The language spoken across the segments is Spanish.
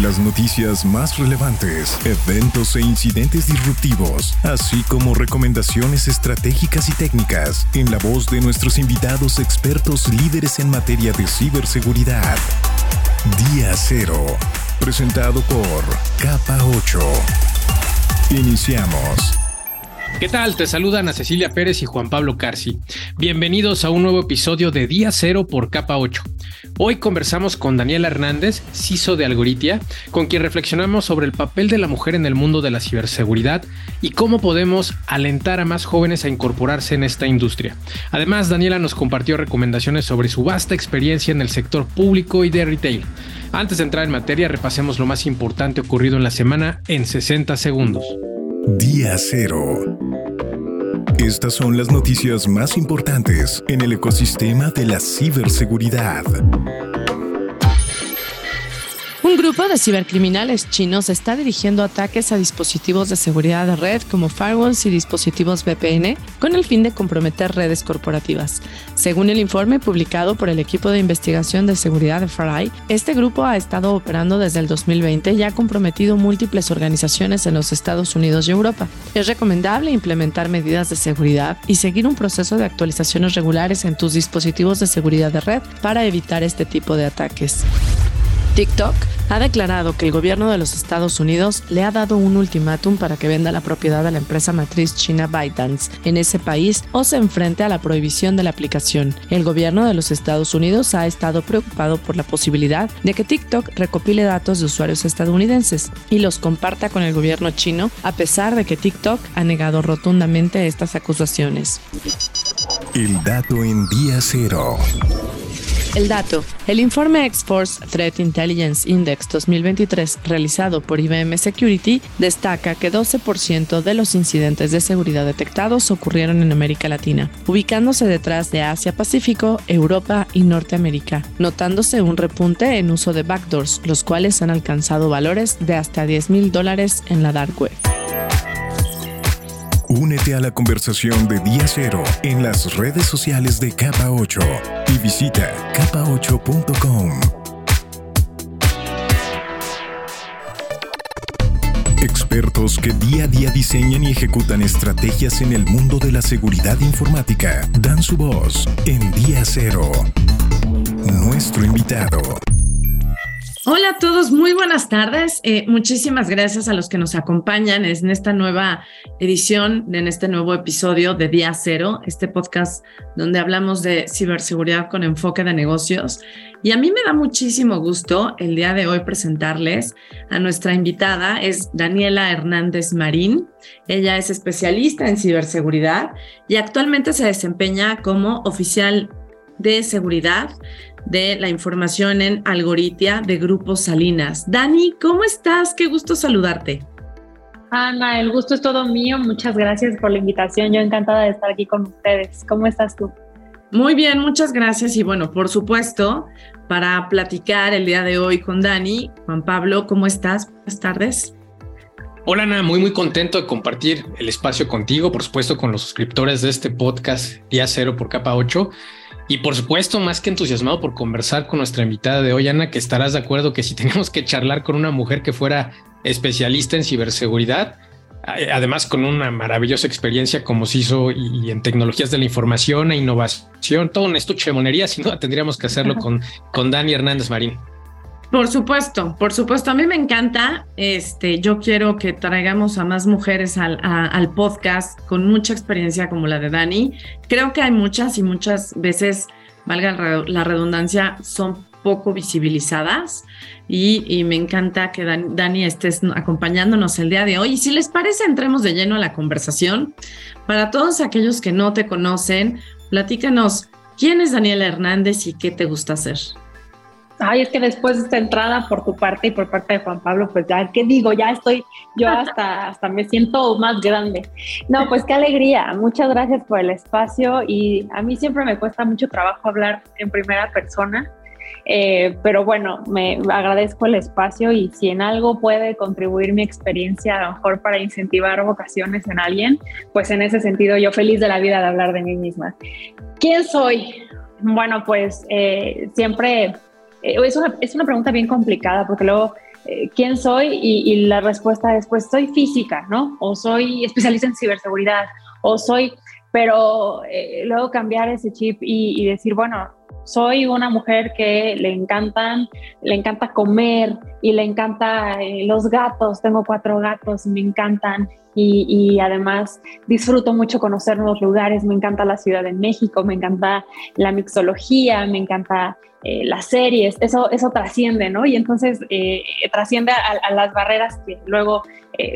Las noticias más relevantes, eventos e incidentes disruptivos, así como recomendaciones estratégicas y técnicas en la voz de nuestros invitados expertos líderes en materia de ciberseguridad. Día Cero, presentado por Capa 8. Iniciamos. ¿Qué tal? Te saludan a Cecilia Pérez y Juan Pablo Carci. Bienvenidos a un nuevo episodio de Día Cero por Capa 8. Hoy conversamos con Daniela Hernández, CISO de Algoritia, con quien reflexionamos sobre el papel de la mujer en el mundo de la ciberseguridad y cómo podemos alentar a más jóvenes a incorporarse en esta industria. Además, Daniela nos compartió recomendaciones sobre su vasta experiencia en el sector público y de retail. Antes de entrar en materia, repasemos lo más importante ocurrido en la semana en 60 segundos. Día Cero. Estas son las noticias más importantes en el ecosistema de la ciberseguridad. Un grupo de cibercriminales chinos está dirigiendo ataques a dispositivos de seguridad de red como firewalls y dispositivos VPN con el fin de comprometer redes corporativas. Según el informe publicado por el equipo de investigación de seguridad de Farai, este grupo ha estado operando desde el 2020 y ha comprometido múltiples organizaciones en los Estados Unidos y Europa. Es recomendable implementar medidas de seguridad y seguir un proceso de actualizaciones regulares en tus dispositivos de seguridad de red para evitar este tipo de ataques. TikTok ha declarado que el gobierno de los Estados Unidos le ha dado un ultimátum para que venda la propiedad de la empresa matriz china ByteDance en ese país o se enfrente a la prohibición de la aplicación. El gobierno de los Estados Unidos ha estado preocupado por la posibilidad de que TikTok recopile datos de usuarios estadounidenses y los comparta con el gobierno chino, a pesar de que TikTok ha negado rotundamente estas acusaciones. El dato en día cero. El dato. El informe X-Force Threat Intelligence Index 2023 realizado por IBM Security destaca que 12% de los incidentes de seguridad detectados ocurrieron en América Latina, ubicándose detrás de Asia-Pacífico, Europa y Norteamérica, notándose un repunte en uso de backdoors, los cuales han alcanzado valores de hasta 10 mil dólares en la dark web. A la conversación de Día Cero en las redes sociales de Capa 8 y visita capa8.com. Expertos que día a día diseñan y ejecutan estrategias en el mundo de la seguridad informática dan su voz en Día Cero. Nuestro invitado. Hola a todos, muy buenas tardes. Eh, muchísimas gracias a los que nos acompañan en esta nueva edición, en este nuevo episodio de Día Cero, este podcast donde hablamos de ciberseguridad con enfoque de negocios. Y a mí me da muchísimo gusto el día de hoy presentarles a nuestra invitada, es Daniela Hernández Marín. Ella es especialista en ciberseguridad y actualmente se desempeña como oficial de seguridad de la información en Algoritia de Grupo Salinas. Dani, ¿cómo estás? Qué gusto saludarte. Ana, el gusto es todo mío. Muchas gracias por la invitación. Yo encantada de estar aquí con ustedes. ¿Cómo estás tú? Muy bien, muchas gracias. Y bueno, por supuesto, para platicar el día de hoy con Dani, Juan Pablo, ¿cómo estás? Buenas tardes. Hola Ana, muy muy contento de compartir el espacio contigo, por supuesto con los suscriptores de este podcast Día Cero por Capa 8 y por supuesto, más que entusiasmado por conversar con nuestra invitada de hoy, Ana, que estarás de acuerdo que si tenemos que charlar con una mujer que fuera especialista en ciberseguridad, eh, además con una maravillosa experiencia como se hizo y, en tecnologías de la información e innovación, todo un estuche de monería, sin duda tendríamos que hacerlo con, con Dani Hernández Marín. Por supuesto, por supuesto. A mí me encanta. Este, yo quiero que traigamos a más mujeres al, al, podcast con mucha experiencia como la de Dani. Creo que hay muchas y muchas veces, valga la redundancia, son poco visibilizadas y, me encanta que Dani estés acompañándonos el día de hoy. Y si les parece, entremos de lleno a la conversación. Para todos aquellos que no te conocen, platícanos quién es Daniela Hernández y qué te gusta hacer. Ay, es que después de esta entrada por tu parte y por parte de Juan Pablo, pues ya, ¿qué digo? Ya estoy, yo hasta, hasta me siento más grande. No, pues qué alegría. Muchas gracias por el espacio y a mí siempre me cuesta mucho trabajo hablar en primera persona. Eh, pero bueno, me agradezco el espacio y si en algo puede contribuir mi experiencia a lo mejor para incentivar vocaciones en alguien, pues en ese sentido yo feliz de la vida de hablar de mí misma. ¿Quién soy? Bueno, pues eh, siempre eh, es, una, pregunta bien complicada porque luego quién soy y, la respuesta es pues soy física, ¿no? O soy especialista en ciberseguridad, o soy, pero luego cambiar ese chip y, decir, bueno, soy una mujer que le encantan, le encanta comer y le encanta eh, los gatos. Tengo cuatro gatos, me encantan y, además disfruto mucho conocer nuevos lugares. Me encanta la Ciudad de México, me encanta la mixología, me encanta eh, las series. Eso, eso trasciende, ¿no? Y entonces eh, trasciende a, las barreras que luego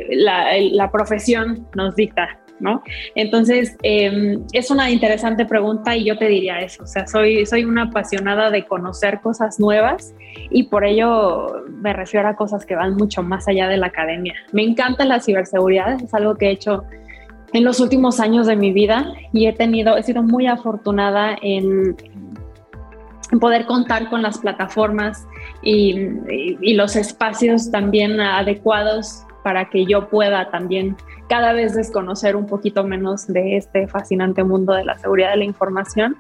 la, la profesión nos dicta. ¿No? Entonces, em, es una interesante pregunta y yo te diría eso, o sea, soy, soy una apasionada de conocer cosas nuevas y por ello me refiero a cosas que van mucho más allá de la academia. Me encanta la ciberseguridad, es algo que he hecho en los últimos años de mi vida y he tenido, he sido muy afortunada en, poder contar con las plataformas y, los espacios también adecuados para que yo pueda también cada vez desconocer un poquito menos de este fascinante mundo de la seguridad de la información,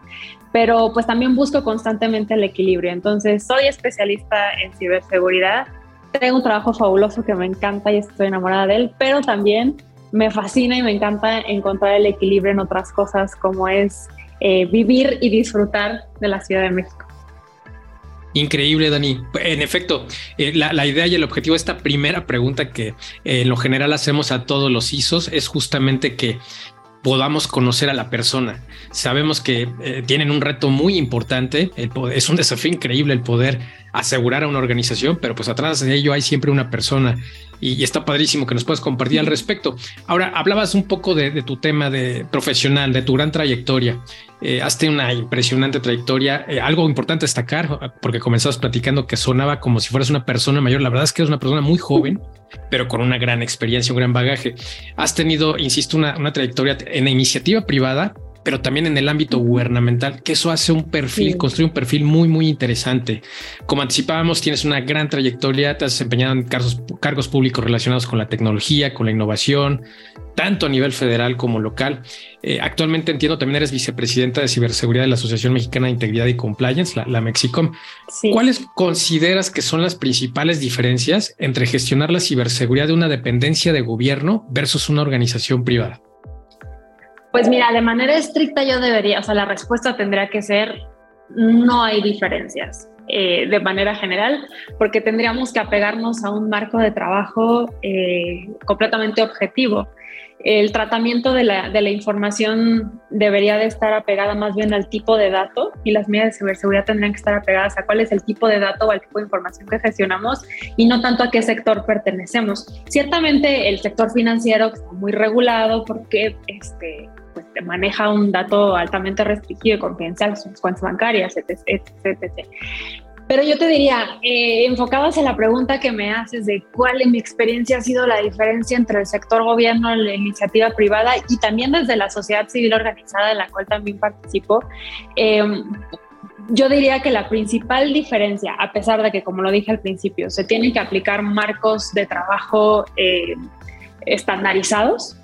pero pues también busco constantemente el equilibrio. Entonces, soy especialista en ciberseguridad, tengo un trabajo fabuloso que me encanta y estoy enamorada de él, pero también me fascina y me encanta encontrar el equilibrio en otras cosas como es eh, vivir y disfrutar de la Ciudad de México. Increíble, Dani. En efecto, eh, la, idea y el objetivo de esta primera pregunta que eh, en lo general hacemos a todos los ISOs es justamente que podamos conocer a la persona. Sabemos que eh, tienen un reto muy importante, es un desafío increíble el poder asegurar a una organización, pero pues atrás de ello hay siempre una persona y, está padrísimo que nos puedas compartir al respecto. Ahora, hablabas un poco de, tu tema de profesional, de tu gran trayectoria. Eh, has tenido una impresionante trayectoria. Eh, algo importante destacar, porque comenzabas platicando que sonaba como si fueras una persona mayor. La verdad es que eres una persona muy joven, pero con una gran experiencia, un gran bagaje. Has tenido, insisto, una, una trayectoria en la iniciativa privada, pero también en el ámbito gubernamental, que eso hace un perfil, construye un perfil muy, muy interesante. Como anticipábamos, tienes una gran trayectoria, te has desempeñado en cargos, cargos públicos relacionados con la tecnología, con la innovación, tanto a nivel federal como local. Eh, actualmente entiendo también eres vicepresidenta de ciberseguridad de la Asociación Mexicana de Integridad y Compliance, la, Mexicom. ¿Cuáles consideras que son las principales diferencias entre gestionar la ciberseguridad de una dependencia de gobierno versus una organización privada? Pues mira, de manera estricta yo debería, o sea, la respuesta tendría que ser, no hay diferencias. Eh, de manera general, porque tendríamos que apegarnos a un marco de trabajo eh, completamente objetivo. El tratamiento de la, de la, información debería de estar apegada más bien al tipo de dato y las medidas de ciberseguridad tendrían que estar apegadas a cuál es el tipo de dato o al tipo de información que gestionamos y no tanto a qué sector pertenecemos. Ciertamente el sector financiero está muy regulado porque este, pues, maneja un dato altamente restringido y confidencial, sus cuentas bancarias, etc. etc, Pero yo te diría, eh, enfocados en la pregunta que me haces de cuál en mi experiencia ha sido la diferencia entre el sector gobierno la iniciativa privada y también desde la sociedad civil organizada en la cual también participo, em, yo diría que la principal diferencia, a pesar de que, como lo dije al principio, se tienen que aplicar marcos de trabajo eh, estandarizados,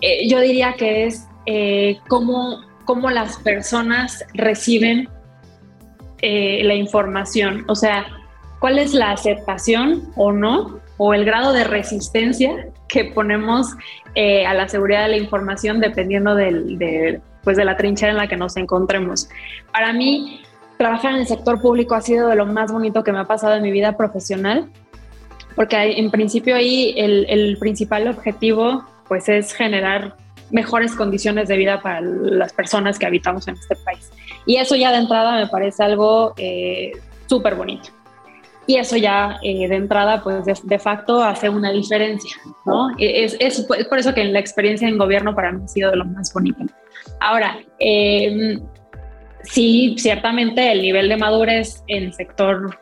eh, yo diría que es eh, cómo, las personas reciben eh, la información. O sea, cuál es la aceptación o no, o el grado de resistencia que ponemos eh, a la seguridad de la información dependiendo de, pues de la trinchera en la que nos encontremos. Para mí, trabajar en el sector público ha sido de lo más bonito que me ha pasado en mi vida profesional, porque en principio ahí el, el principal objetivo pues es generar mejores condiciones de vida para las personas que habitamos en este país. Y eso ya de entrada me parece algo eh, súper bonito. Y eso ya eh, de entrada, pues de, facto hace una diferencia, ¿no? Es, es, por eso que la experiencia en gobierno para mí ha sido de lo más bonito. Ahora, em, sí, ciertamente el nivel de madurez en sector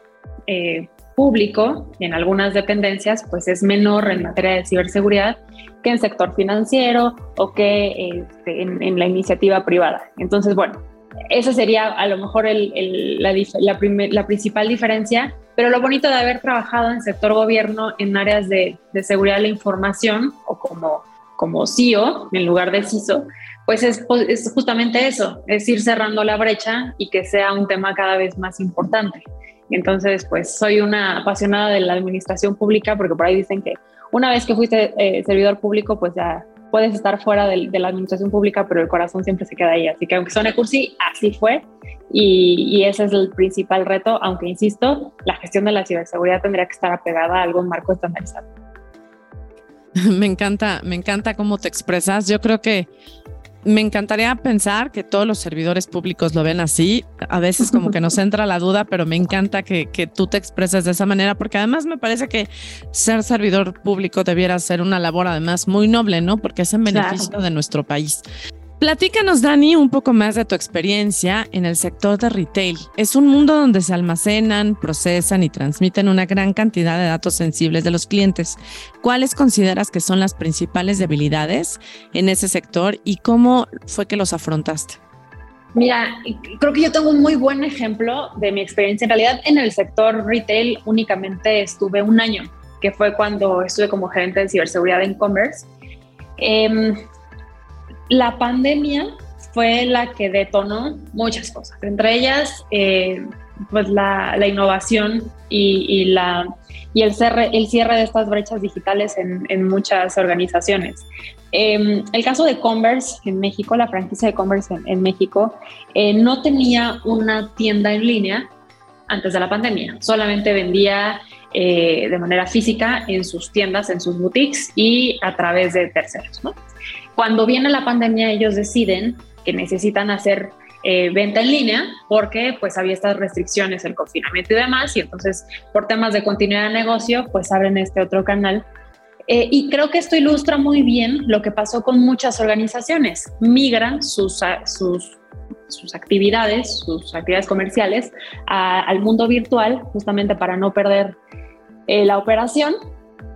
eh, público, en algunas dependencias, pues es menor en materia de ciberseguridad que en sector financiero o que este, en, la iniciativa privada. Entonces, bueno, esa sería a lo mejor la, principal diferencia, pero lo bonito de haber trabajado en sector gobierno en áreas de, seguridad de la información o como, como CIO en lugar de CISO, pues es, es, justamente eso, es ir cerrando la brecha y que sea un tema cada vez más importante. Entonces, pues soy una apasionada de la administración pública porque por ahí dicen que una vez que fuiste eh, servidor público, pues ya puedes estar fuera de, la administración pública, pero el corazón siempre se queda ahí. Así que aunque suene cursi, así fue. Y, ese es el principal reto, aunque insisto, la gestión de la ciberseguridad tendría que estar apegada a algún marco estandarizado. Me encanta, me encanta cómo te expresas. Yo creo que me encantaría pensar que todos los servidores públicos lo ven así. A veces como que nos entra la duda, pero me encanta que, que, tú te expreses de esa manera, porque además me parece que ser servidor público debiera ser una labor además muy noble, ¿no? Porque es en beneficio de nuestro país. Platícanos, Dani, un poco más de tu experiencia en el sector de retail. Es un mundo donde se almacenan, procesan y transmiten una gran cantidad de datos sensibles de los clientes. ¿Cuáles consideras que son las principales debilidades en ese sector y cómo fue que los afrontaste? Mira, creo que yo tengo un muy buen ejemplo de mi experiencia. En realidad, en el sector retail únicamente estuve un año, que fue cuando estuve como gerente de ciberseguridad en e-commerce. Em, la pandemia fue la que detonó muchas cosas, entre ellas eh, pues la, innovación y, la, y el, cierre, el cierre de estas brechas digitales en, muchas organizaciones. Em, el caso de Converse en México, la franquicia de Converse en, México, eh, no tenía una tienda en línea antes de la pandemia, solamente vendía eh, de manera física en sus tiendas, en sus boutiques y a través de terceros. Cuando viene la pandemia, ellos deciden que necesitan hacer eh, venta en línea porque pues había estas restricciones, el confinamiento y demás, y entonces por temas de continuidad de negocio pues abren este otro canal. Eh, y creo que esto ilustra muy bien lo que pasó con muchas organizaciones. Migran sus, sus, sus actividades, sus actividades comerciales al mundo virtual justamente para no perder eh, la operación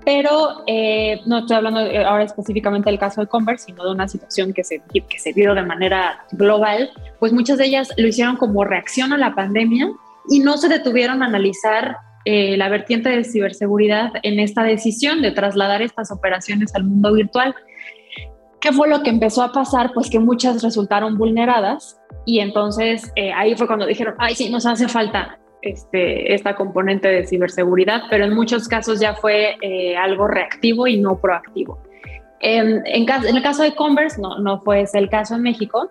pero eh, no estoy hablando ahora específicamente del caso de Converse, sino de una situación que se, que se dio de manera global, pues muchas de ellas lo hicieron como reacción a la pandemia y no se detuvieron a analizar eh, la vertiente de ciberseguridad en esta decisión de trasladar estas operaciones al mundo virtual. ¿Qué fue lo que empezó a pasar? Pues que muchas resultaron vulneradas y entonces eh, ahí fue cuando dijeron, ay, sí, nos hace falta este, esta componente de ciberseguridad, pero en muchos casos ya fue eh, algo reactivo y no proactivo. En, en, el caso de Converse, no, no fue ese el caso en México.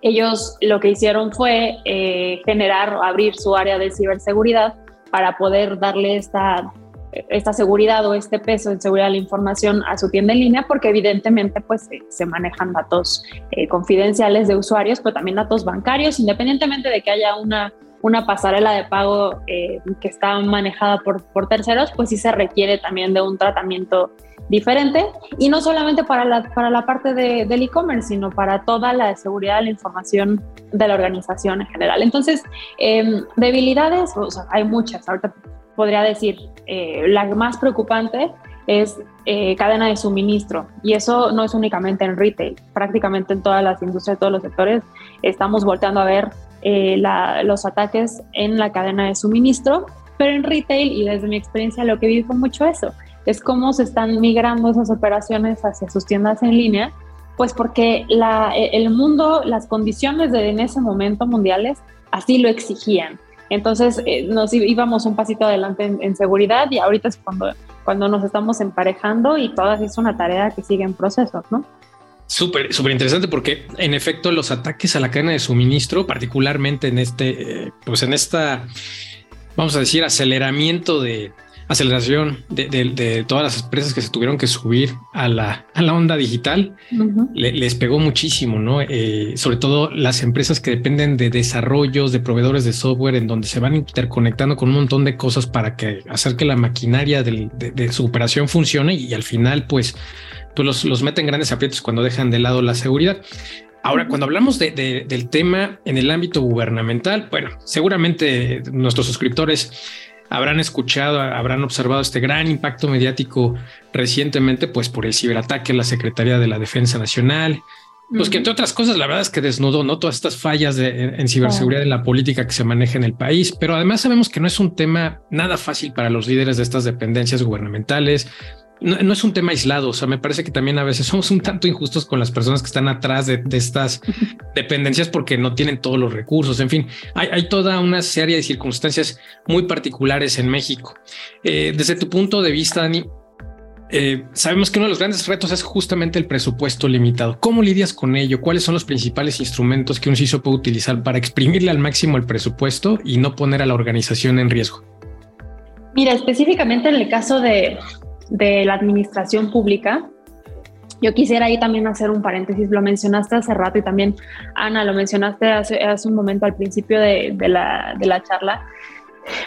Ellos lo que hicieron fue eh, generar o abrir su área de ciberseguridad para poder darle esta, esta seguridad o este peso en seguridad de la información a su tienda en línea, porque evidentemente pues se manejan datos eh, confidenciales de usuarios, pero también datos bancarios, independientemente de que haya una una pasarela de pago eh, que está manejada por, por, terceros, pues sí se requiere también de un tratamiento diferente y no solamente para la, para la parte de, del e-commerce, sino para toda la seguridad de la información de la organización en general. Entonces, em, debilidades, hay muchas, ahorita podría decir, eh, la más preocupante es eh, cadena de suministro. Y eso no es únicamente en retail, prácticamente en todas las industrias, todos los sectores, estamos volteando a ver eh, los ataques en la cadena de suministro, pero en retail y desde mi experiencia lo que vi fue mucho eso, es cómo se están migrando esas operaciones hacia sus tiendas en línea, pues porque la, e, el mundo, las condiciones de en ese momento mundiales así lo exigían. Entonces eh, nos íbamos un pasito adelante en, seguridad y ahorita es cuando, cuando nos estamos emparejando y todas es una tarea que sigue en proceso, ¿no? Súper, súper interesante porque en efecto los ataques a la cadena de suministro, particularmente en este, eh, pues en esta, vamos a decir, aceleramiento de aceleración de, todas las empresas que se tuvieron que subir a la, a la onda digital, les pegó muchísimo, ¿no? Eh, sobre todo las empresas que dependen de desarrollos, de proveedores de software, en donde se van interconectando con un montón de cosas para que hacer que la maquinaria de, su operación funcione y al final, pues, pues los, los meten grandes aprietos cuando dejan de lado la seguridad. Ahora, cuando hablamos de, del tema en el ámbito gubernamental, bueno, seguramente nuestros suscriptores habrán escuchado, habrán observado este gran impacto mediático recientemente, pues por el ciberataque a la Secretaría de la Defensa Nacional, Pues que entre otras cosas, la verdad es que desnudó ¿no? todas estas fallas en ciberseguridad en la política que se maneja en el país, pero además sabemos que no es un tema nada fácil para los líderes de estas dependencias gubernamentales. No, es un tema aislado. O sea, me parece que también a veces somos un tanto injustos con las personas que están atrás de, estas dependencias porque no tienen todos los recursos. En fin, hay, toda una serie de circunstancias muy particulares en México. Eh, desde tu punto de vista, Dani, eh, sabemos que uno de los grandes retos es justamente el presupuesto limitado. ¿Cómo lidias con ello? ¿Cuáles son los principales instrumentos que un CISO puede utilizar para exprimirle al máximo el presupuesto y no poner a la organización en riesgo? Mira, específicamente en el caso de, la administración pública, yo quisiera ahí también hacer un paréntesis, lo mencionaste hace rato y también Ana lo mencionaste hace, un momento al principio de, la, de la charla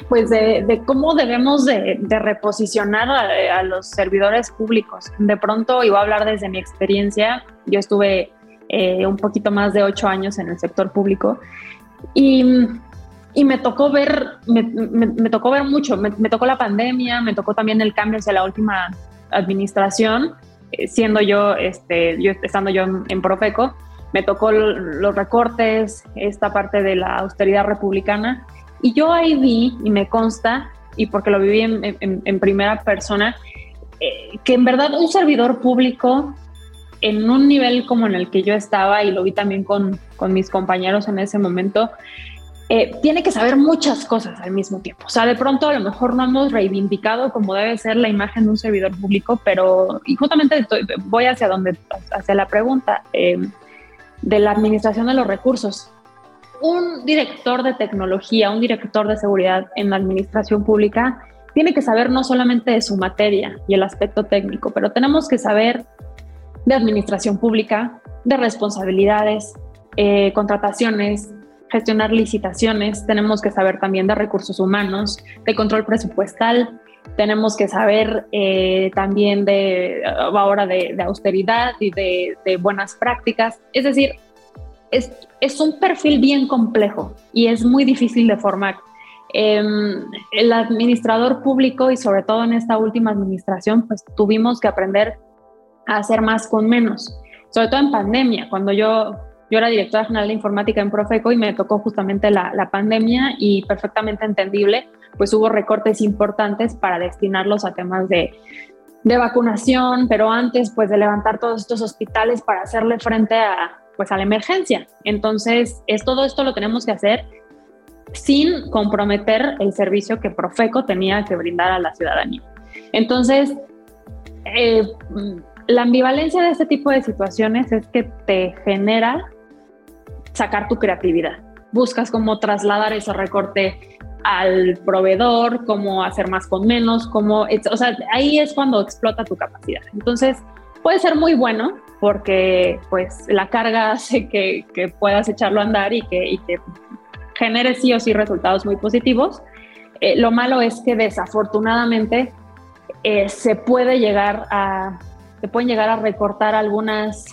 pues de, cómo debemos de, reposicionar a, los servidores públicos. De pronto, y voy a hablar desde mi experiencia, yo estuve eh, un poquito más de ocho años en el sector público y, me tocó ver, me, tocó ver mucho, me, tocó la pandemia, me tocó también el cambio hacia la última administración, eh, siendo yo, este, yo, estando yo en Profeco, me tocó los recortes, esta parte de la austeridad republicana. Y yo ahí vi, y me consta, y porque lo viví en, primera persona, eh, que en verdad un servidor público en un nivel como en el que yo estaba, y lo vi también con, con mis compañeros en ese momento, eh, tiene que saber muchas cosas al mismo tiempo. O sea, de pronto a lo mejor no hemos reivindicado como debe ser la imagen de un servidor público, pero y justamente voy hacia donde, hacia la pregunta eh, de la administración de los recursos un director de tecnología, un director de seguridad en la administración pública tiene que saber no solamente de su materia y el aspecto técnico, pero tenemos que saber de administración pública, de responsabilidades, eh, contrataciones, gestionar licitaciones, tenemos que saber también de recursos humanos, de control presupuestal, tenemos que saber eh, también de ahora de, austeridad y de, de buenas prácticas. Es decir, es, es un perfil bien complejo y es muy difícil de formar. Em, el administrador público y sobre todo en esta última administración, pues tuvimos que aprender a hacer más con menos, sobre todo en pandemia, cuando yo, yo era directora general de informática en Profeco y me tocó justamente la, la pandemia y perfectamente entendible, pues hubo recortes importantes para destinarlos a temas de, de vacunación, pero antes pues de levantar todos estos hospitales para hacerle frente a, pues a la emergencia. Entonces, es, todo esto lo tenemos que hacer sin comprometer el servicio que Profeco tenía que brindar a la ciudadanía. Entonces, eh, la ambivalencia de este tipo de situaciones es que te genera sacar tu creatividad. Buscas cómo trasladar ese recorte al proveedor, cómo hacer más con menos, cómo, o sea, ahí es cuando explota tu capacidad. Entonces, puede ser muy bueno porque pues la carga hace que, puedas echarlo a andar y que, que, genere sí o sí resultados muy positivos. Eh, lo malo es que desafortunadamente eh, se puede llegar a, se pueden llegar a recortar algunas,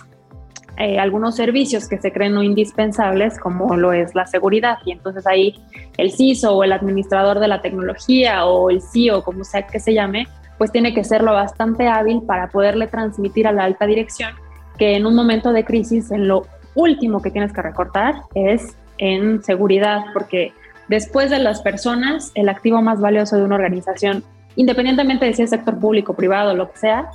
eh, algunos servicios que se creen no indispensables, como lo es la seguridad. Y entonces ahí el CISO o el administrador de la tecnología o el CEO, como sea que se llame, pues tiene que serlo bastante hábil para poderle transmitir a la alta dirección que en un momento de crisis, en lo último que tienes que recortar es en seguridad, porque después de las personas, el activo más valioso de una organización, independientemente de si es sector público, privado, lo que sea,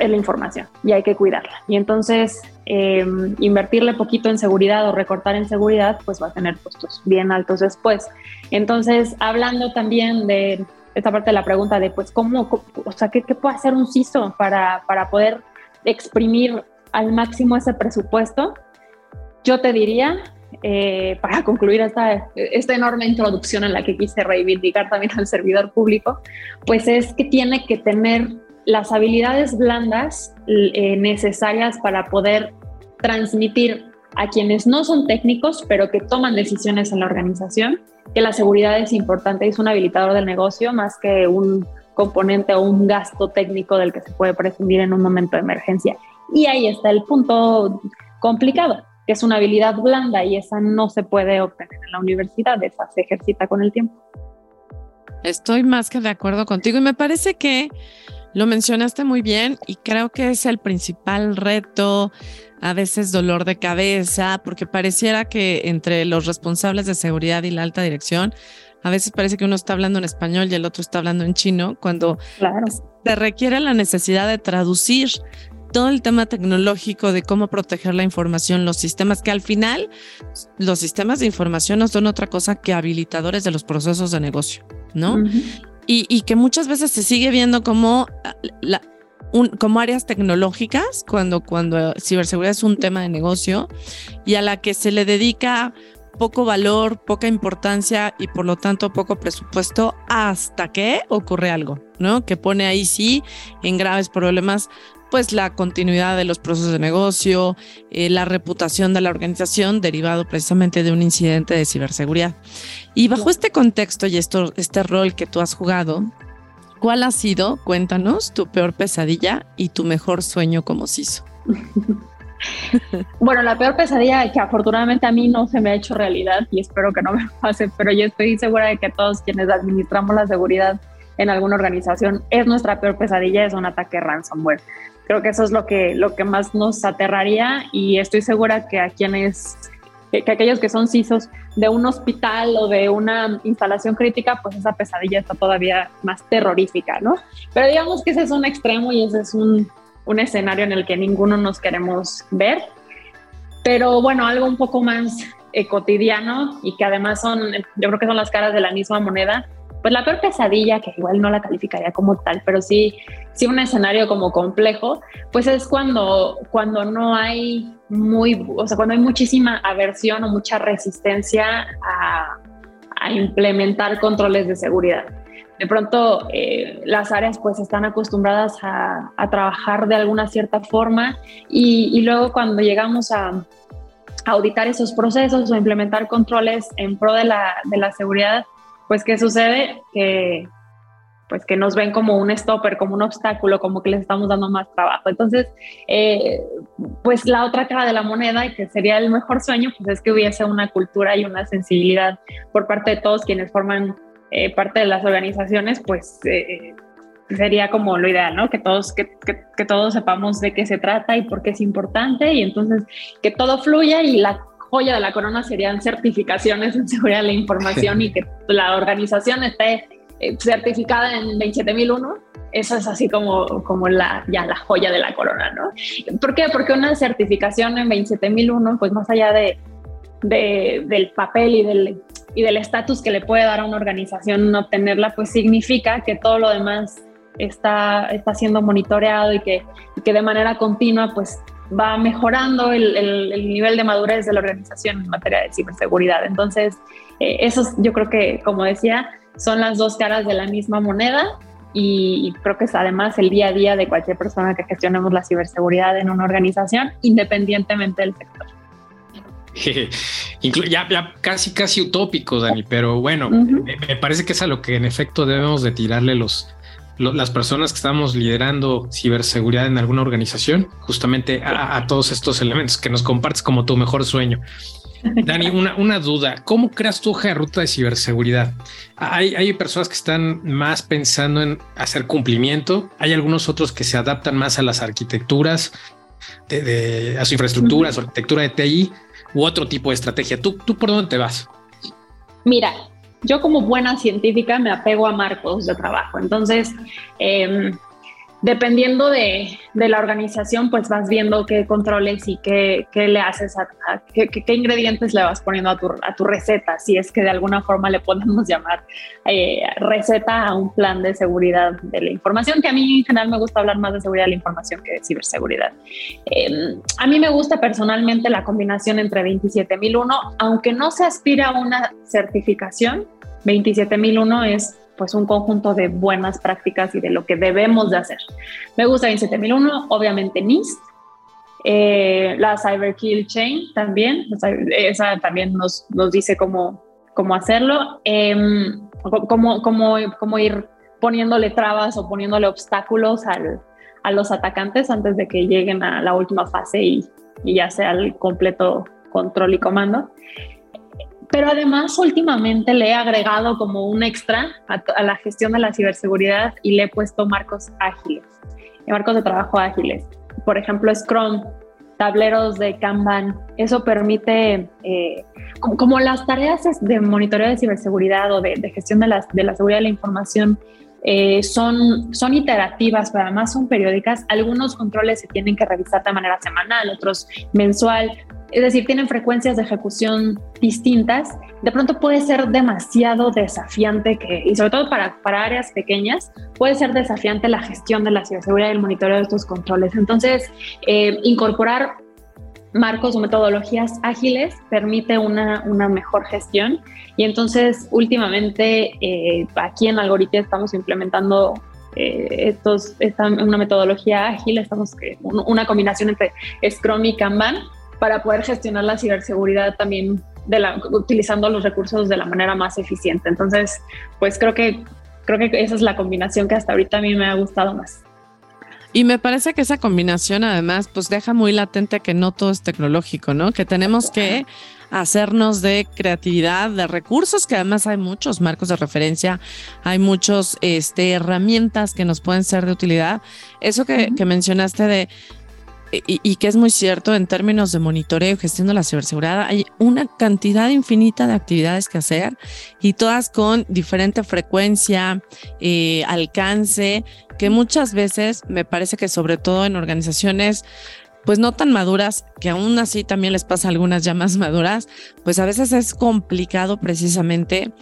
es la información y hay que cuidarla. Y entonces, eh, invertirle poquito en seguridad o recortar en seguridad, pues va a tener costos bien altos después. Entonces, hablando también de esta parte de la pregunta de, pues, ¿cómo, o sea, qué, puede hacer un CISO para, para poder exprimir al máximo ese presupuesto? Yo te diría, eh, para concluir esta, esta enorme introducción en la que quise reivindicar también al servidor público, pues es que tiene que tener las habilidades blandas eh, necesarias para poder transmitir a quienes no son técnicos, pero que toman decisiones en la organización, que la seguridad es importante, es un habilitador del negocio más que un componente o un gasto técnico del que se puede prescindir en un momento de emergencia. Y ahí está el punto complicado, que es una habilidad blanda y esa no se puede obtener en la universidad, esa se ejercita con el tiempo. Estoy más que de acuerdo contigo y me parece que Lo mencionaste muy bien y creo que es el principal reto, a veces dolor de cabeza, porque pareciera que entre los responsables de seguridad y la alta dirección, a veces parece que uno está hablando en español y el otro está hablando en chino, cuando se requiere la necesidad de traducir todo el tema tecnológico de cómo proteger la información, los sistemas, que al final los sistemas de información no son otra cosa que habilitadores de los procesos de negocio, ¿no? Y, que muchas veces se sigue viendo como, la, como áreas tecnológicas cuando, cuando ciberseguridad es un tema de negocio y a la que se le dedica poco valor, poca importancia y por lo tanto poco presupuesto hasta que ocurre algo, ¿no? Que pone ahí sí en graves problemas pues la continuidad de los procesos de negocio, eh, la reputación de la organización derivado precisamente de un incidente de ciberseguridad. Y bajo este contexto y esto, este rol que tú has jugado, ¿cuál ha sido, cuéntanos, tu peor pesadilla y tu mejor sueño como CISO? Bueno, la peor pesadilla que afortunadamente a mí no se me ha hecho realidad y espero que no me pase, pero yo estoy segura de que todos quienes administramos la seguridad en alguna organización es nuestra peor pesadilla, es un ataque ransomware. Creo que eso es lo que, lo que más nos aterraría y estoy segura que a quienes, que, aquellos que son CISOs de un hospital o de una instalación crítica, pues esa pesadilla está todavía más terrorífica, ¿no? Pero digamos que ese es un extremo y ese es un, un escenario en el que ninguno nos queremos ver. Pero bueno, algo un poco más eh, cotidiano y que además son, yo creo que son las caras de la misma moneda, pues la peor pesadilla, que igual no la calificaría como tal, pero sí, sí un escenario como complejo, pues es cuando, cuando no hay muy, o sea, cuando hay muchísima aversión o mucha resistencia a, a implementar controles de seguridad. De pronto eh, las áreas pues están acostumbradas a, a, trabajar de alguna cierta forma y, luego cuando llegamos a, auditar esos procesos o implementar controles en pro de la, de la seguridad, pues ¿qué sucede? Que pues que nos ven como un stopper, como un obstáculo, como que les estamos dando más trabajo. Entonces, eh, pues la otra cara de la moneda, y que sería el mejor sueño, pues es que hubiese una cultura y una sensibilidad por parte de todos quienes forman eh, parte de las organizaciones, pues eh, sería como lo ideal, ¿no? Que todos, que, que, que todos sepamos de qué se trata y por qué es importante, y entonces que todo fluya y la joya de la corona serían certificaciones en seguridad de la información y que la organización esté eh, certificada en 27001. Eso es así como, como la, ya la joya de la corona, ¿no? ¿Por qué? Porque una certificación en 27001, pues más allá de, de, del papel y del y del estatus que le puede dar a una organización no obtenerla, pues significa que todo lo demás está, está siendo monitoreado y que, que de manera continua pues va mejorando el, el, nivel de madurez de la organización en materia de ciberseguridad. Entonces, eh, esos yo creo que, como decía, son las dos caras de la misma moneda y creo que es además el día a día de cualquier persona que gestionemos la ciberseguridad en una organización, independientemente del sector. ya, ya, casi, casi utópico, Dani, pero bueno, me, me, parece que es a lo que en efecto debemos de tirarle los, las personas que estamos liderando ciberseguridad en alguna organización, justamente a, todos estos elementos que nos compartes como tu mejor sueño. Dani, una, una duda, ¿cómo creas tu hoja de ruta de ciberseguridad? Hay, hay personas que están más pensando en hacer cumplimiento, hay algunos otros que se adaptan más a las arquitecturas, de, a su infraestructura, a su arquitectura de TI u otro tipo de estrategia. ¿Tú, ¿Tú por dónde te vas? Mira, yo como buena científica me apego a marcos de trabajo. Entonces, eh, dependiendo de, de, la organización, pues vas viendo qué controles y qué, qué le haces, a, a qué, qué, ingredientes le vas poniendo a tu, a tu, receta, si es que de alguna forma le podemos llamar eh, receta a un plan de seguridad de la información, que a mí en general me gusta hablar más de seguridad de la información que de ciberseguridad. Eh, a mí me gusta personalmente la combinación entre 27001, aunque no se aspira a una certificación, 27001 es pues un conjunto de buenas prácticas y de lo que debemos de hacer. Me gusta 27001, obviamente NIST, eh, la Cyber Kill Chain también, esa también nos, nos dice cómo, cómo hacerlo, eh, cómo, cómo, cómo, ir poniéndole trabas o poniéndole obstáculos al, a los atacantes antes de que lleguen a la última fase y, y ya sea el completo control y comando pero además últimamente le he agregado como un extra a, la gestión de la ciberseguridad y le he puesto marcos ágiles, marcos de trabajo ágiles. Por ejemplo, Scrum, tableros de Kanban. Eso permite, eh, como, las tareas de monitoreo de ciberseguridad o de, gestión de la seguridad de la información eh, son, son iterativas, pero además son periódicas. Algunos controles se tienen que revisar de manera semanal, otros mensual. Es decir, tienen frecuencias de ejecución distintas. De pronto puede ser demasiado desafiante, y sobre todo para, para áreas pequeñas, puede ser desafiante la gestión de la ciberseguridad y el monitoreo de estos controles. Entonces, eh, incorporar marcos o metodologías ágiles permite una, una mejor gestión y entonces últimamente eh, aquí en Algoritmia estamos implementando eh, estos, esta, una metodología ágil, estamos una combinación entre Scrum y Kanban para poder gestionar la ciberseguridad también de la, utilizando los recursos de la manera más eficiente. Entonces, pues creo que creo que esa es la combinación que hasta ahorita a mí me ha gustado más. Y me parece que esa combinación además pues deja muy latente que no todo es tecnológico, ¿no? Que tenemos que hacernos de creatividad, de recursos, que además hay muchos marcos de referencia, hay muchos este, herramientas que nos pueden ser de utilidad. Eso que, que mencionaste de y, que es muy cierto en términos de monitoreo y gestión de la ciberseguridad, hay una cantidad infinita de actividades que hacer y todas con diferente frecuencia, eh, alcance, que muchas veces me parece que sobre todo en organizaciones pues no tan maduras, que aún así también les pasa algunas ya más maduras, pues a veces es complicado precisamente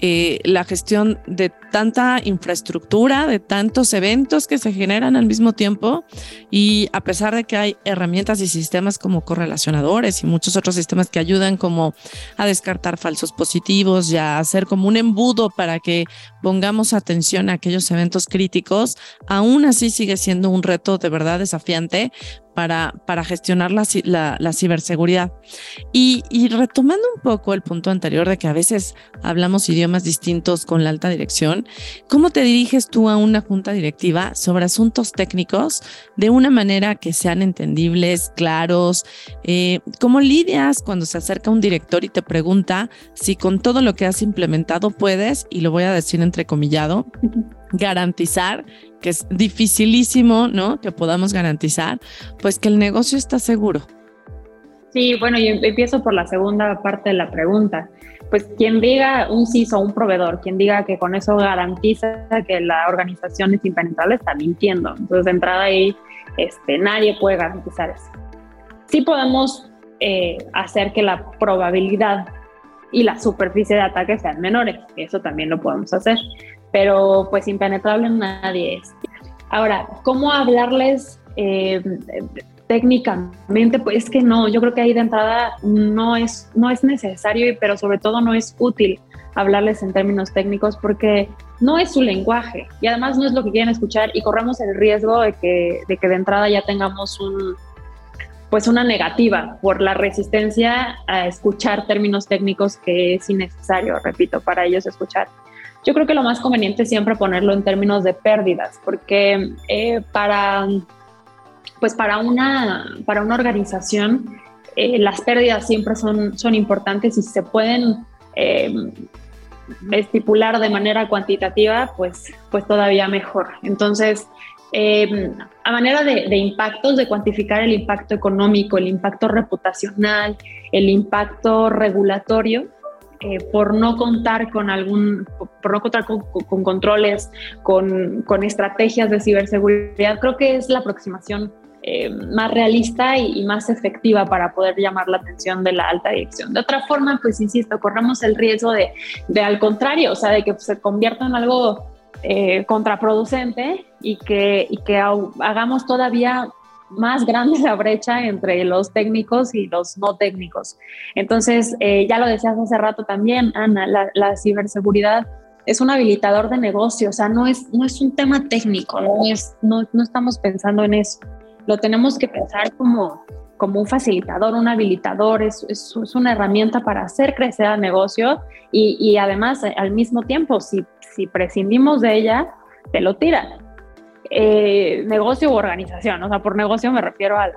eh, la gestión de tanta infraestructura, de tantos eventos que se generan al mismo tiempo y a pesar de que hay herramientas y sistemas como correlacionadores y muchos otros sistemas que ayudan como a descartar falsos positivos y a hacer como un embudo para que pongamos atención a aquellos eventos críticos, aún así sigue siendo un reto de verdad desafiante para, para gestionar la, la, ciberseguridad. Y, y, retomando un poco el punto anterior de que a veces hablamos idiomas distintos con la alta dirección, ¿cómo te diriges tú a una junta directiva sobre asuntos técnicos de una manera que sean entendibles, claros? Eh, ¿Cómo lidias cuando se acerca un director y te pregunta si con todo lo que has implementado puedes, y lo voy a decir entrecomillado, garantizar que es dificilísimo, ¿no? Que podamos garantizar, pues que el negocio está seguro. Sí, bueno, yo empiezo por la segunda parte de la pregunta. Pues quien diga un CISO, un proveedor, quien diga que con eso garantiza que la organización es impenetrable, está mintiendo. Entonces, de entrada ahí, este, nadie puede garantizar eso. Sí podemos eh, hacer que la probabilidad y la superficie de ataque sean menores. Eso también lo podemos hacer pero pues impenetrable nadie es. Ahora, ¿cómo hablarles eh, técnicamente? Pues es que no, yo creo que ahí de entrada no es, no es necesario, pero sobre todo no es útil hablarles en términos técnicos porque no es su lenguaje y además no es lo que quieren escuchar y corremos el riesgo de que de, que de entrada ya tengamos un, pues una negativa por la resistencia a escuchar términos técnicos que es innecesario, repito, para ellos escuchar. Yo creo que lo más conveniente es siempre ponerlo en términos de pérdidas, porque eh, para, pues para, una, para una organización eh, las pérdidas siempre son, son importantes y se pueden eh, estipular de manera cuantitativa, pues, pues todavía mejor. Entonces, a manera de, de, impactos, de cuantificar el impacto económico, el impacto reputacional, el impacto regulatorio, eh, por no contar con algún, por no contar con, controles, con, con, estrategias de ciberseguridad, creo que es la aproximación eh, más realista y, más efectiva para poder llamar la atención de la alta dirección. De otra forma, pues insisto, corremos el riesgo de, de al contrario, o sea, de que se convierta en algo eh, contraproducente y que, y que hagamos todavía más grande la brecha entre los técnicos y los no técnicos. Entonces, eh, ya lo decías hace rato también, Ana, la, ciberseguridad es un habilitador de negocio, o sea, no es, no es un tema técnico, no, es, no, no estamos pensando en eso. Lo tenemos que pensar como, como un facilitador, un habilitador, es, es, una herramienta para hacer crecer el negocio y, y además al mismo tiempo, si, si prescindimos de ella, te lo tiran. Eh, negocio u organización. O sea, por negocio me refiero al,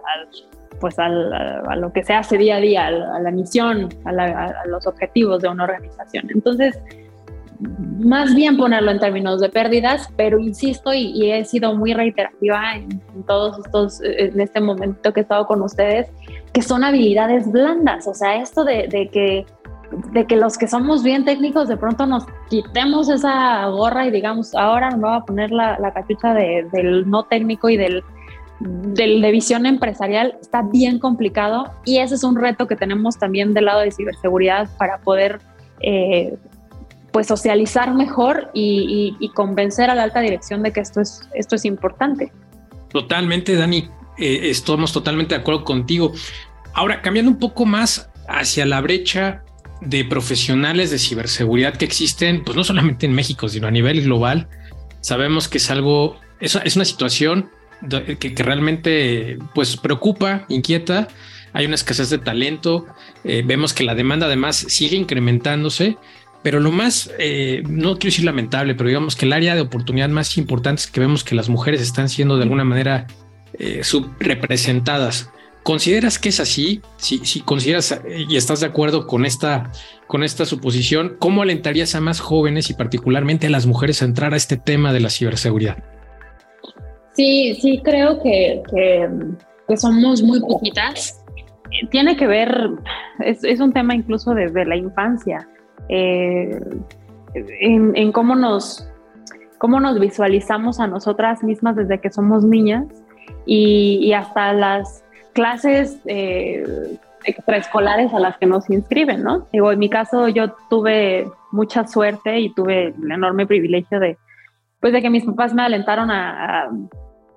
pues a lo que se hace día a día, a la misión, a, los objetivos de una organización. Entonces, más bien ponerlo en términos de pérdidas, pero insisto y, he sido muy reiterativa en, todos estos, en este momento que he estado con ustedes, que son habilidades blandas, o sea, esto de, que de que los que somos bien técnicos de pronto nos quitemos esa gorra y digamos, ahora me voy a poner la, cachucha del no técnico y del, del, de visión empresarial, está bien complicado y ese es un reto que tenemos también del lado de ciberseguridad para poder eh, pues socializar mejor y, convencer a la alta dirección de que esto es, esto es importante. Totalmente, Dani, eh, estamos totalmente de acuerdo contigo. Ahora, cambiando un poco más hacia la brecha de profesionales de ciberseguridad que existen, pues no solamente en México, sino a nivel global, sabemos que es algo, es, es una situación que, realmente pues preocupa, inquieta. Hay una escasez de talento. Eh, vemos que la demanda además sigue incrementándose pero lo más, eh, no quiero decir lamentable, pero digamos que el área de oportunidad más importante es que vemos que las mujeres están siendo de alguna manera eh, subrepresentadas. ¿Consideras que es así? Si, si consideras y estás de acuerdo con esta, con esta suposición, ¿cómo alentarías a más jóvenes y particularmente a las mujeres a entrar a este tema de la ciberseguridad? Sí, sí, creo que, que, somos muy poquitas. Tiene que ver, es, es un tema incluso desde la infancia eh, en, cómo, nos, cómo nos visualizamos a nosotras mismas desde que somos niñas y, hasta las clases eh, extraescolares a las que nos inscriben, ¿no? Digo, en mi caso yo tuve mucha suerte y tuve el enorme privilegio de, pues, de que mis papás me alentaron a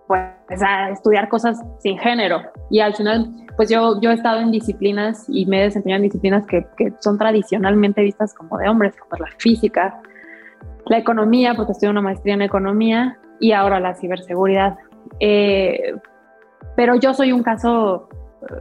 pues a estudiar cosas sin género. Y al final, pues yo, yo he estado en disciplinas y me he desempeñado en disciplinas que, que son tradicionalmente vistas como de hombres, como la física, la economía, porque estudié una maestría en economía y ahora la ciberseguridad. Eh, pero yo soy un caso eh,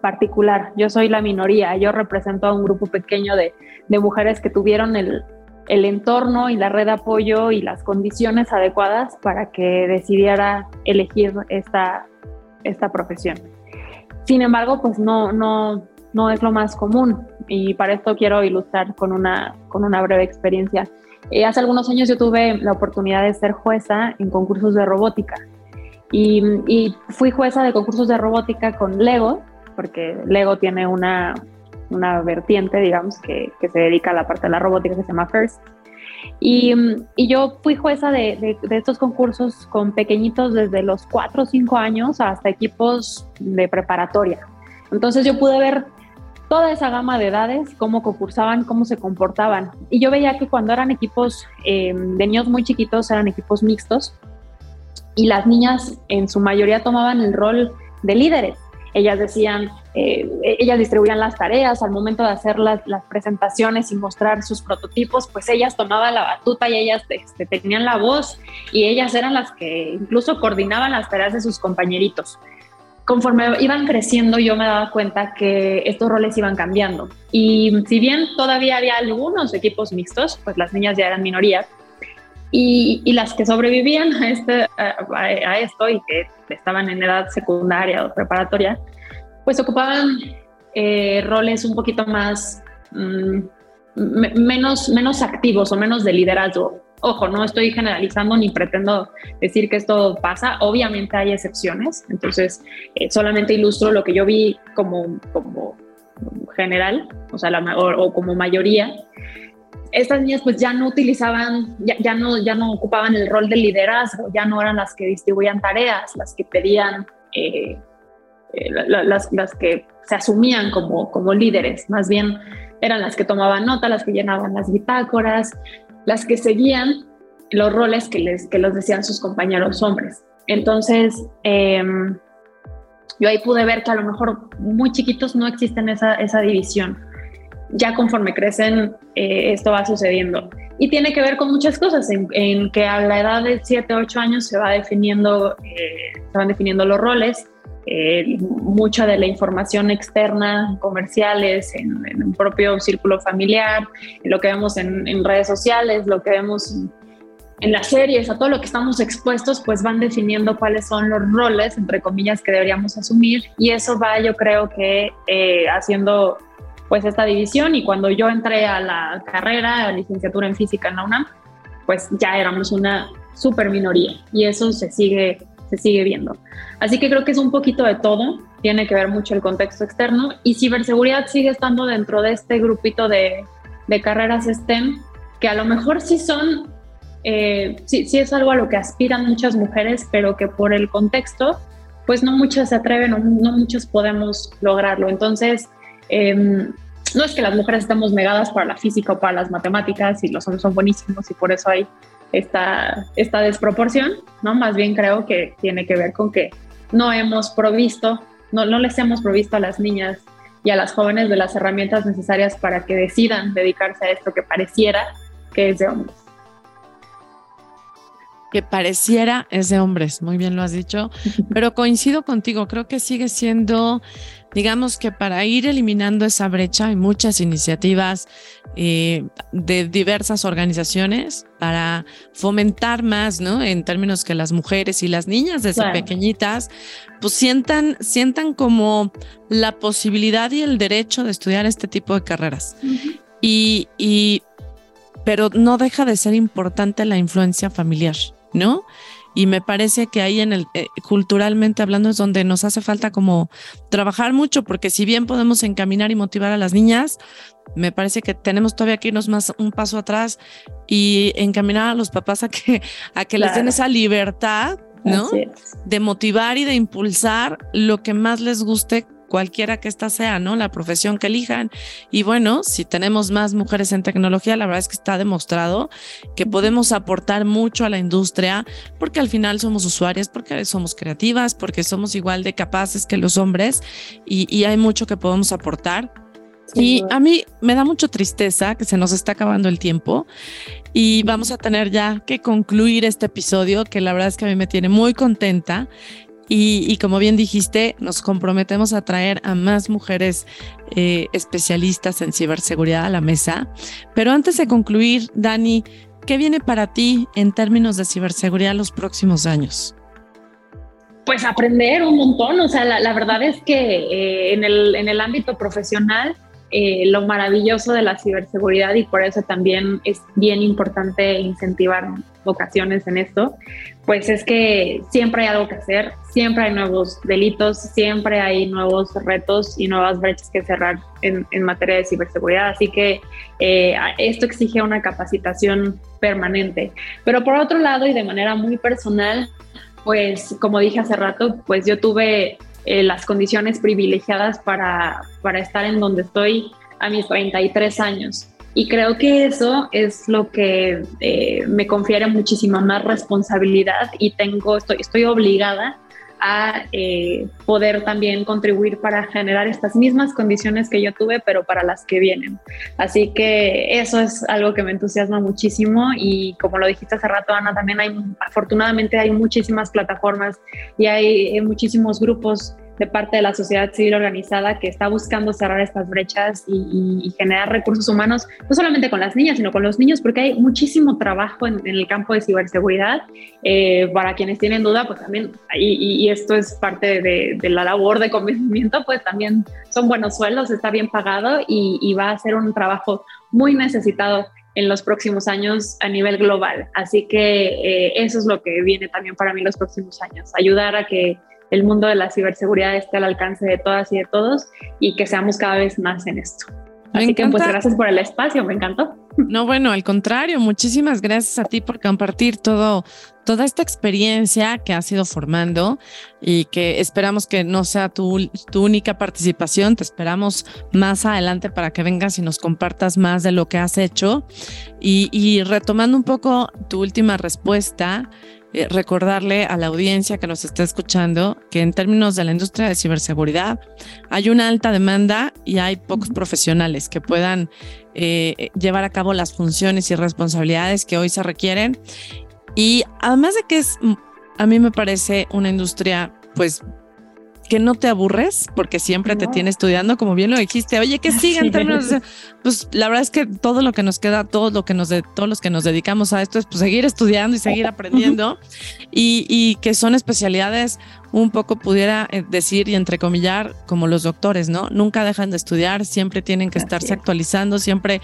particular, yo soy la minoría, yo represento a un grupo pequeño de, de mujeres que tuvieron el, el entorno y la red de apoyo y las condiciones adecuadas para que decidiera elegir esta, esta profesión. Sin embargo, pues no, no, no es lo más común y para esto quiero ilustrar con una, con una breve experiencia. Eh, hace algunos años yo tuve la oportunidad de ser jueza en concursos de robótica y, y fui jueza de concursos de robótica con Lego, porque Lego tiene una, una vertiente, digamos, que, que, se dedica a la parte de la robótica que se llama FIRST. Y, y yo fui jueza de, de, estos concursos con pequeñitos desde los 4 o 5 años hasta equipos de preparatoria. Entonces yo pude ver toda esa gama de edades, cómo concursaban, cómo se comportaban. Y yo veía que cuando eran equipos eh, de niños muy chiquitos, eran equipos mixtos, y las niñas en su mayoría tomaban el rol de líderes ellas decían, eh, ellas distribuían las tareas al momento de hacer las, presentaciones y mostrar sus prototipos, pues ellas tomaban la batuta y ellas este, tenían la voz y ellas eran las que incluso coordinaban las tareas de sus compañeritos. Conforme iban creciendo yo me daba cuenta que estos roles iban cambiando y si bien todavía había algunos equipos mixtos, pues las niñas ya eran minoría, y, las que sobrevivían a, este, a, esto y que estaban en edad secundaria o preparatoria, pues ocupaban eh, roles un poquito más, mm, menos, menos activos o menos de liderazgo. Ojo, no estoy generalizando ni pretendo decir que esto pasa, obviamente hay excepciones, entonces eh, solamente ilustro lo que yo vi como, como general, o sea, la, o como mayoría, estas niñas pues ya no utilizaban, ya, no, ya no ocupaban el rol de liderazgo, ya no eran las que distribuían tareas, las que pedían, eh, eh, las, las, que se asumían como, como líderes, más bien eran las que tomaban nota, las que llenaban las bitácoras, las que seguían los roles que, les, que los decían sus compañeros hombres. Entonces, em, yo ahí pude ver que a lo mejor muy chiquitos no existen esa, esa división ya conforme crecen eh, esto va sucediendo. Y tiene que ver con muchas cosas, en, que a la edad de 7, 8 años se, va definiendo, eh, se van definiendo los roles, eh, mucha de la información externa, comerciales, en, en, un propio círculo familiar, lo que vemos en, redes sociales, lo que vemos en las series, a todo lo que estamos expuestos, pues van definiendo cuáles son los roles, entre comillas, que deberíamos asumir y eso va, yo creo que eh, haciendo pues esta división y cuando yo entré a la carrera, a licenciatura en física en la UNAM, pues ya éramos una super minoría y eso se sigue, se sigue viendo. Así que creo que es un poquito de todo, tiene que ver mucho el contexto externo y ciberseguridad sigue estando dentro de este grupito de, de carreras STEM que a lo mejor sí son, eh, sí, sí es algo a lo que aspiran muchas mujeres, pero que por el contexto, pues no muchas se atreven o no muchos podemos lograrlo. Entonces, em, no es que las mujeres estemos negadas para la física o para las matemáticas y los hombres son buenísimos y por eso hay esta, esta desproporción, ¿no? Más bien creo que tiene que ver con que no hemos provisto, no, no les hemos provisto a las niñas y a las jóvenes de las herramientas necesarias para que decidan dedicarse a esto que pareciera que es de hombres. Que pareciera es de hombres, muy bien lo has dicho, pero coincido contigo, creo que sigue siendo digamos que para ir eliminando esa brecha hay muchas iniciativas eh, de diversas organizaciones para fomentar más, ¿no? En términos que las mujeres y las niñas desde pequeñitas, pues sientan, sientan como la posibilidad y el derecho de estudiar este tipo de carreras. y, y, pero no deja de ser importante la influencia familiar, ¿no? Y me parece que ahí en el eh, culturalmente hablando es donde nos hace falta como trabajar mucho, porque si bien podemos encaminar y motivar a las niñas, me parece que tenemos todavía que irnos más un paso atrás y encaminar a los papás a que, a que les den esa libertad, ¿no? De motivar y de impulsar lo que más les guste cualquiera que ésta sea, ¿no? La profesión que elijan. Y bueno, si tenemos más mujeres en tecnología, la verdad es que está demostrado que podemos aportar mucho a la industria porque al final somos usuarias, porque somos creativas, porque somos igual de capaces que los hombres y, hay mucho que podemos aportar. Y a mí me da mucha tristeza que se nos está acabando el tiempo y vamos a tener ya que concluir este episodio que la verdad es que a mí me tiene muy contenta y, como bien dijiste, nos comprometemos a traer a más mujeres eh, especialistas en ciberseguridad a la mesa. Pero antes de concluir, Dani, ¿qué viene para ti en términos de ciberseguridad los próximos años? Pues aprender un montón, o sea, la, verdad es que eh, en, el, en el ámbito profesional eh, lo maravilloso de la ciberseguridad y por eso también es bien importante incentivar vocaciones en esto, pues es que siempre hay algo que hacer, siempre hay nuevos delitos, siempre hay nuevos retos y nuevas brechas que cerrar en, materia de ciberseguridad. Así que eh, esto exige una capacitación permanente. Pero por otro lado y de manera muy personal, pues como dije hace rato, pues yo tuve eh, las condiciones privilegiadas para, para estar en donde estoy a mis 33 años. Y creo que eso es lo que eh, me confiere muchísima más responsabilidad y tengo, estoy, estoy obligada a eh, poder también contribuir para generar estas mismas condiciones que yo tuve, pero para las que vienen. Así que eso es algo que me entusiasma muchísimo y como lo dijiste hace rato, Ana, también hay, afortunadamente hay muchísimas plataformas y hay muchísimos grupos de parte de la sociedad civil organizada que está buscando cerrar estas brechas y, generar recursos humanos, no solamente con las niñas, sino con los niños, porque hay muchísimo trabajo en, el campo de ciberseguridad. Eh, para quienes tienen duda, pues también, y, esto es parte de, la labor de convencimiento, pues también son buenos sueldos, está bien pagado y, va a ser un trabajo muy necesitado en los próximos años a nivel global. Así que eh, eso es lo que viene también para mí los próximos años, ayudar a que el mundo de la ciberseguridad esté al alcance de todas y de todos y que seamos cada vez más en esto. Así que pues gracias por el espacio, me encantó. No, bueno, al contrario, muchísimas gracias a ti por compartir todo, toda esta experiencia que has ido formando y que esperamos que no sea tu, tu única participación. Te esperamos más adelante para que vengas y nos compartas más de lo que has hecho. Y, y retomando un poco tu última respuesta, eh, recordarle a la audiencia que nos está escuchando que en términos de la industria de ciberseguridad hay una alta demanda y hay pocos profesionales que puedan eh, llevar a cabo las funciones y responsabilidades que hoy se requieren. Y además de que es, a mí me parece una industria pues que no te aburres porque siempre te tiene estudiando, como bien lo dijiste. Oye, que sigan términos. Pues la verdad es que todo lo que nos queda, todo lo que nos de, todos los que nos dedicamos a esto es pues, seguir estudiando y seguir aprendiendo y, y que son especialidades un poco pudiera eh, decir y entrecomillar como los doctores, ¿no? Nunca dejan de estudiar, siempre tienen que estarse actualizando, siempre,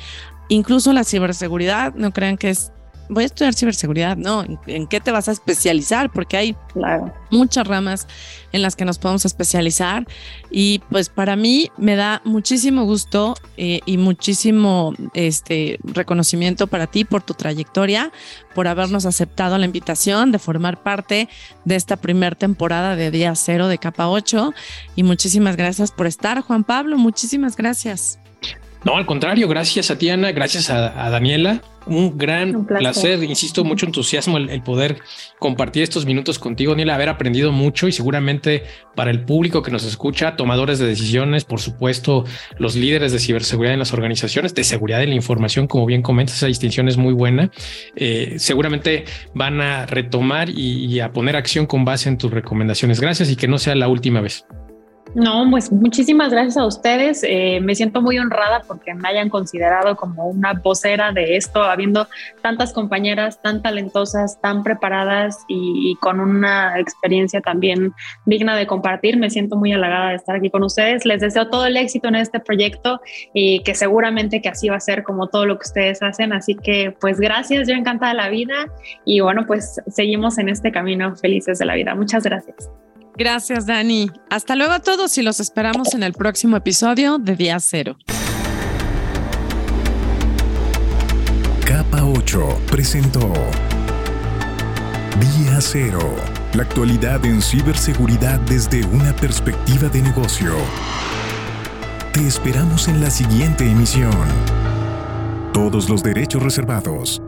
incluso la ciberseguridad, no crean que es voy a estudiar ciberseguridad, no, ¿en qué te vas a especializar? Porque hay muchas ramas en las que nos podemos especializar. Y pues para mí me da muchísimo gusto eh, y muchísimo este reconocimiento para ti por tu trayectoria, por habernos aceptado la invitación de formar parte de esta primera temporada de Día Cero de Capa 8 y muchísimas gracias por estar, Juan Pablo, muchísimas gracias. No, al contrario, gracias a Tiana, gracias a, Daniela. Un gran placer. insisto, mucho entusiasmo el, poder compartir estos minutos contigo, Daniela, haber aprendido mucho y seguramente para el público que nos escucha, tomadores de decisiones, por supuesto, los líderes de ciberseguridad en las organizaciones, de seguridad de la información, como bien comentas, esa distinción es muy buena. Eh, seguramente van a retomar y a poner acción con base en tus recomendaciones. Gracias y que no sea la última vez. No, pues muchísimas gracias a ustedes. Eh, me siento muy honrada porque me hayan considerado como una vocera de esto, habiendo tantas compañeras tan talentosas, tan preparadas y, con una experiencia también digna de compartir. Me siento muy halagada de estar aquí con ustedes. Les deseo todo el éxito en este proyecto y que seguramente que así va a ser como todo lo que ustedes hacen. Así que pues gracias, yo encantada la vida y bueno, pues seguimos en este camino felices de la vida. Muchas gracias. Gracias, Dani. Hasta luego a todos y los esperamos en el próximo episodio de Día Cero. Capa 8 presentó Día Cero. La actualidad en ciberseguridad desde una perspectiva de negocio. Te esperamos en la siguiente emisión. Todos los derechos reservados.